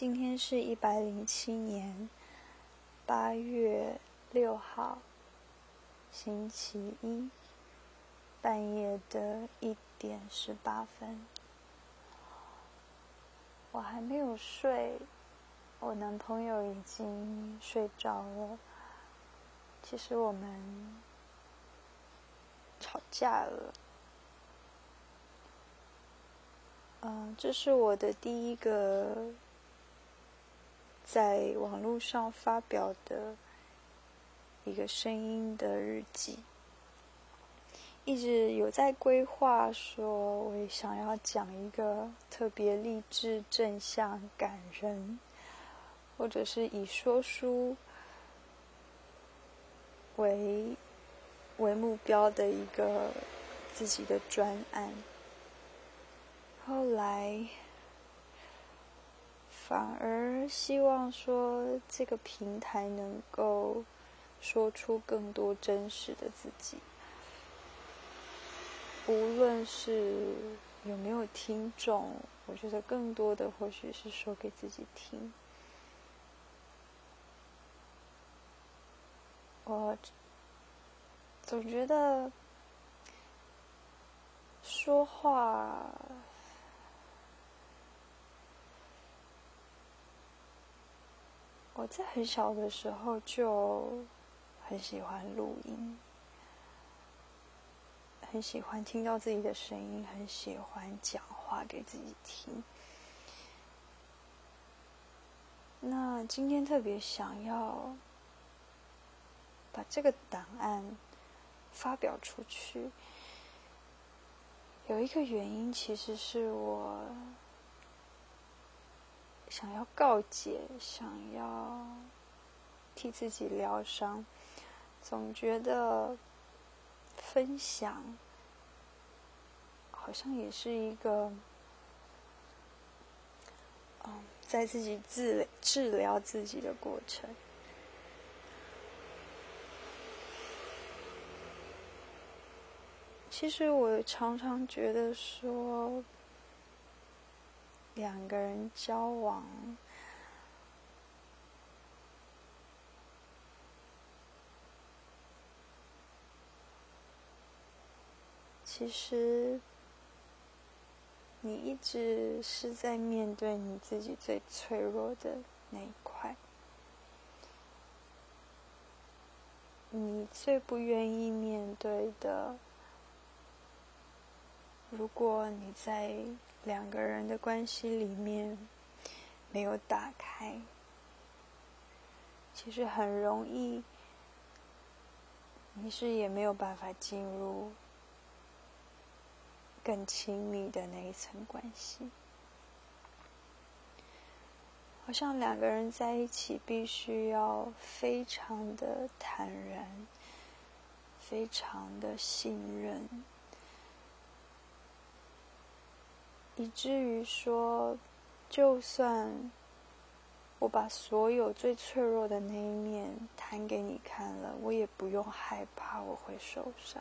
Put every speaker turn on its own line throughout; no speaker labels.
今天是一百零七年八月六号，星期一，半夜的一点十八分。我还没有睡，我男朋友已经睡着了。其实我们吵架了。嗯，这是我的第一个。在网络上发表的一个声音的日记，一直有在规划，说我也想要讲一个特别励志、正向、感人，或者是以说书为为目标的一个自己的专案。后来。反而希望说，这个平台能够说出更多真实的自己。无论是有没有听众，我觉得更多的或许是说给自己听。我总觉得说话。我在很小的时候就很喜欢录音，很喜欢听到自己的声音，很喜欢讲话给自己听。那今天特别想要把这个档案发表出去，有一个原因，其实是我。想要告解，想要替自己疗伤，总觉得分享好像也是一个，嗯，在自己治治疗自己的过程。其实我常常觉得说。两个人交往，其实你一直是在面对你自己最脆弱的那一块，你最不愿意面对的。如果你在。两个人的关系里面没有打开，其实很容易，你是也没有办法进入更亲密的那一层关系。好像两个人在一起，必须要非常的坦然，非常的信任。以至于说，就算我把所有最脆弱的那一面弹给你看了，我也不用害怕我会受伤。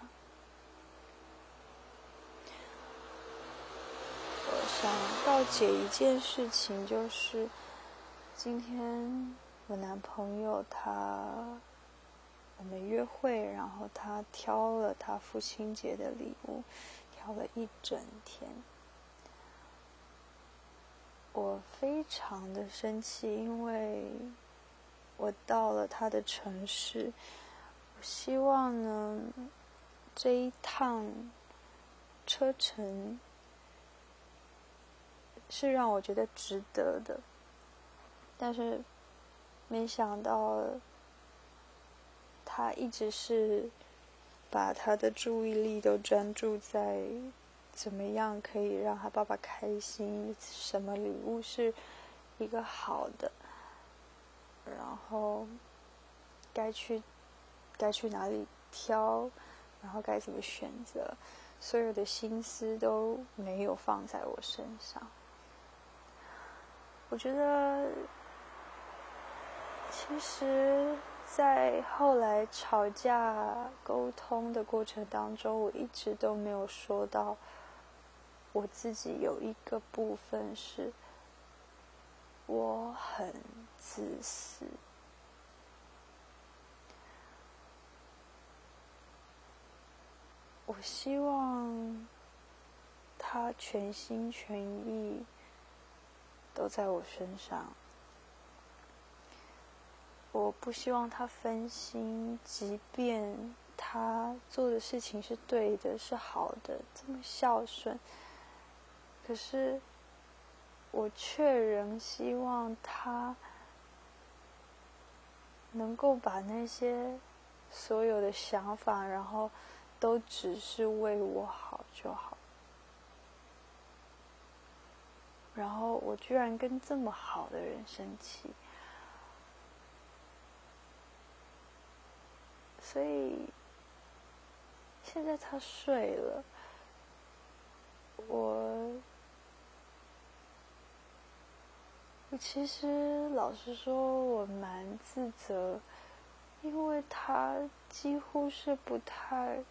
我想告解一件事情，就是今天我男朋友他我们约会，然后他挑了他父亲节的礼物，挑了一整天。我非常的生气，因为我到了他的城市，我希望呢这一趟车程是让我觉得值得的，但是没想到他一直是把他的注意力都专注在。怎么样可以让他爸爸开心？什么礼物是一个好的？然后该去该去哪里挑？然后该怎么选择？所有的心思都没有放在我身上。我觉得，其实，在后来吵架沟通的过程当中，我一直都没有说到。我自己有一个部分是，我很自私。我希望他全心全意都在我身上。我不希望他分心，即便他做的事情是对的、是好的，这么孝顺，可是我却仍希望他能够把那些所有的想法，然后。都只是为我好就好，然后我居然跟这么好的人生气，所以现在他睡了，我我我其实老实说，我蛮自责，因为他几乎是不太。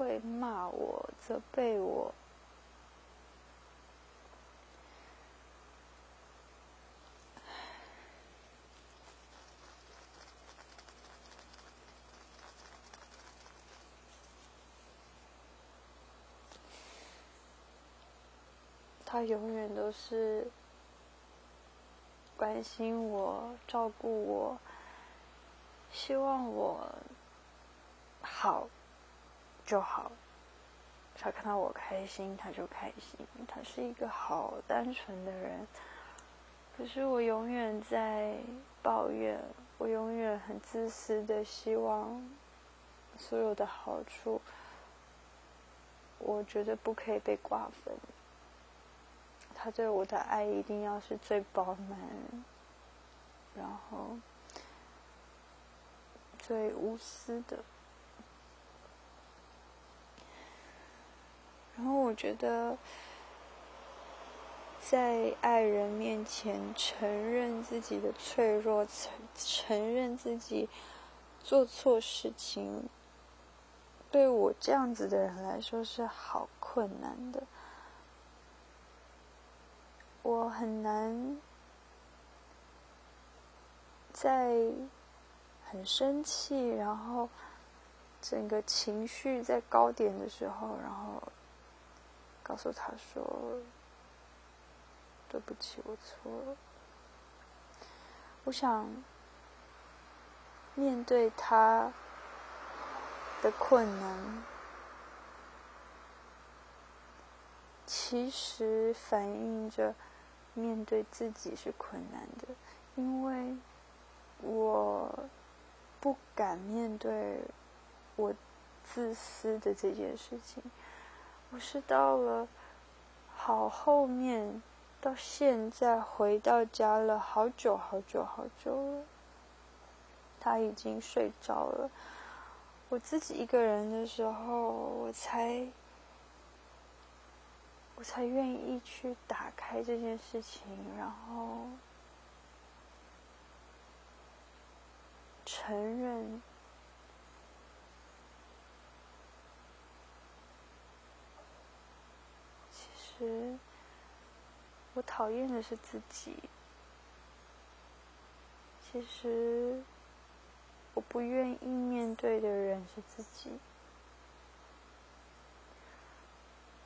会骂我、责备我。他永远都是关心我、照顾我，希望我好。就好，他看到我开心，他就开心。他是一个好单纯的人，可是我永远在抱怨，我永远很自私的希望所有的好处，我觉得不可以被瓜分。他对我的爱一定要是最饱满，然后最无私的。然后我觉得，在爱人面前承认自己的脆弱，承承认自己做错事情，对我这样子的人来说是好困难的。我很难在很生气，然后整个情绪在高点的时候，然后。告诉他说：“对不起，我错了。我想面对他的困难，其实反映着面对自己是困难的，因为我不敢面对我自私的这件事情。”我是到了好后面，到现在回到家了好久好久好久了，他已经睡着了。我自己一个人的时候，我才我才愿意去打开这件事情，然后承认。其实，我讨厌的是自己。其实，我不愿意面对的人是自己。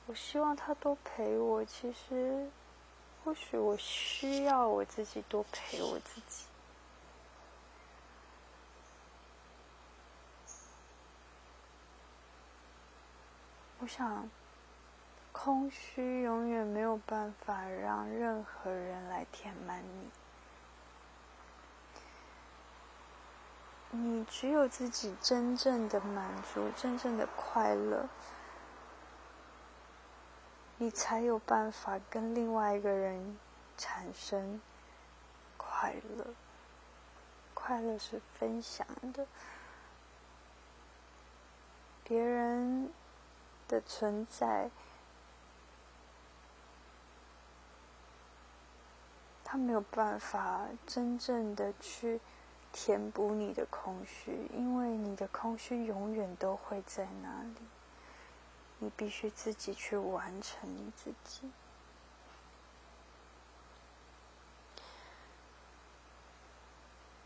我希望他多陪我。其实，或许我需要我自己多陪我自己。我想。空虚永远没有办法让任何人来填满你。你只有自己真正的满足、真正的快乐，你才有办法跟另外一个人产生快乐。快乐是分享的，别人的存在。他没有办法真正的去填补你的空虚，因为你的空虚永远都会在那里。你必须自己去完成你自己。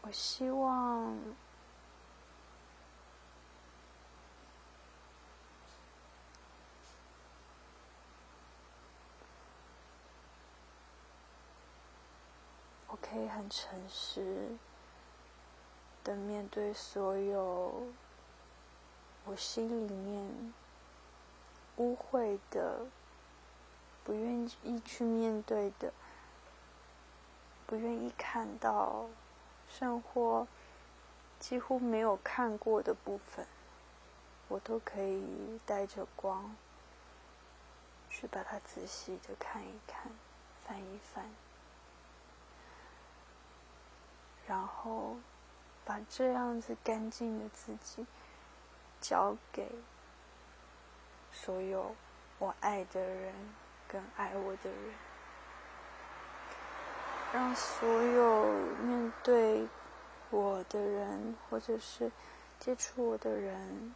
我希望我可以很诚实的面对所有我心里面污秽的、不愿意去面对的。不愿意看到，甚或几乎没有看过的部分，我都可以带着光去把它仔细的看一看、翻一翻，然后把这样子干净的自己交给所有我爱的人跟爱我的人。让所有面对我的人，或者是接触我的人，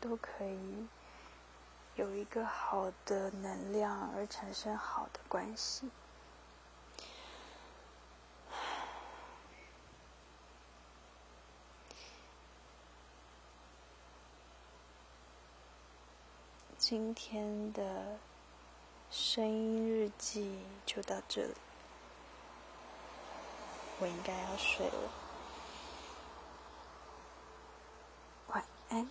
都可以有一个好的能量，而产生好的关系。今天的。声音日记就到这里，我应该要睡了，晚安。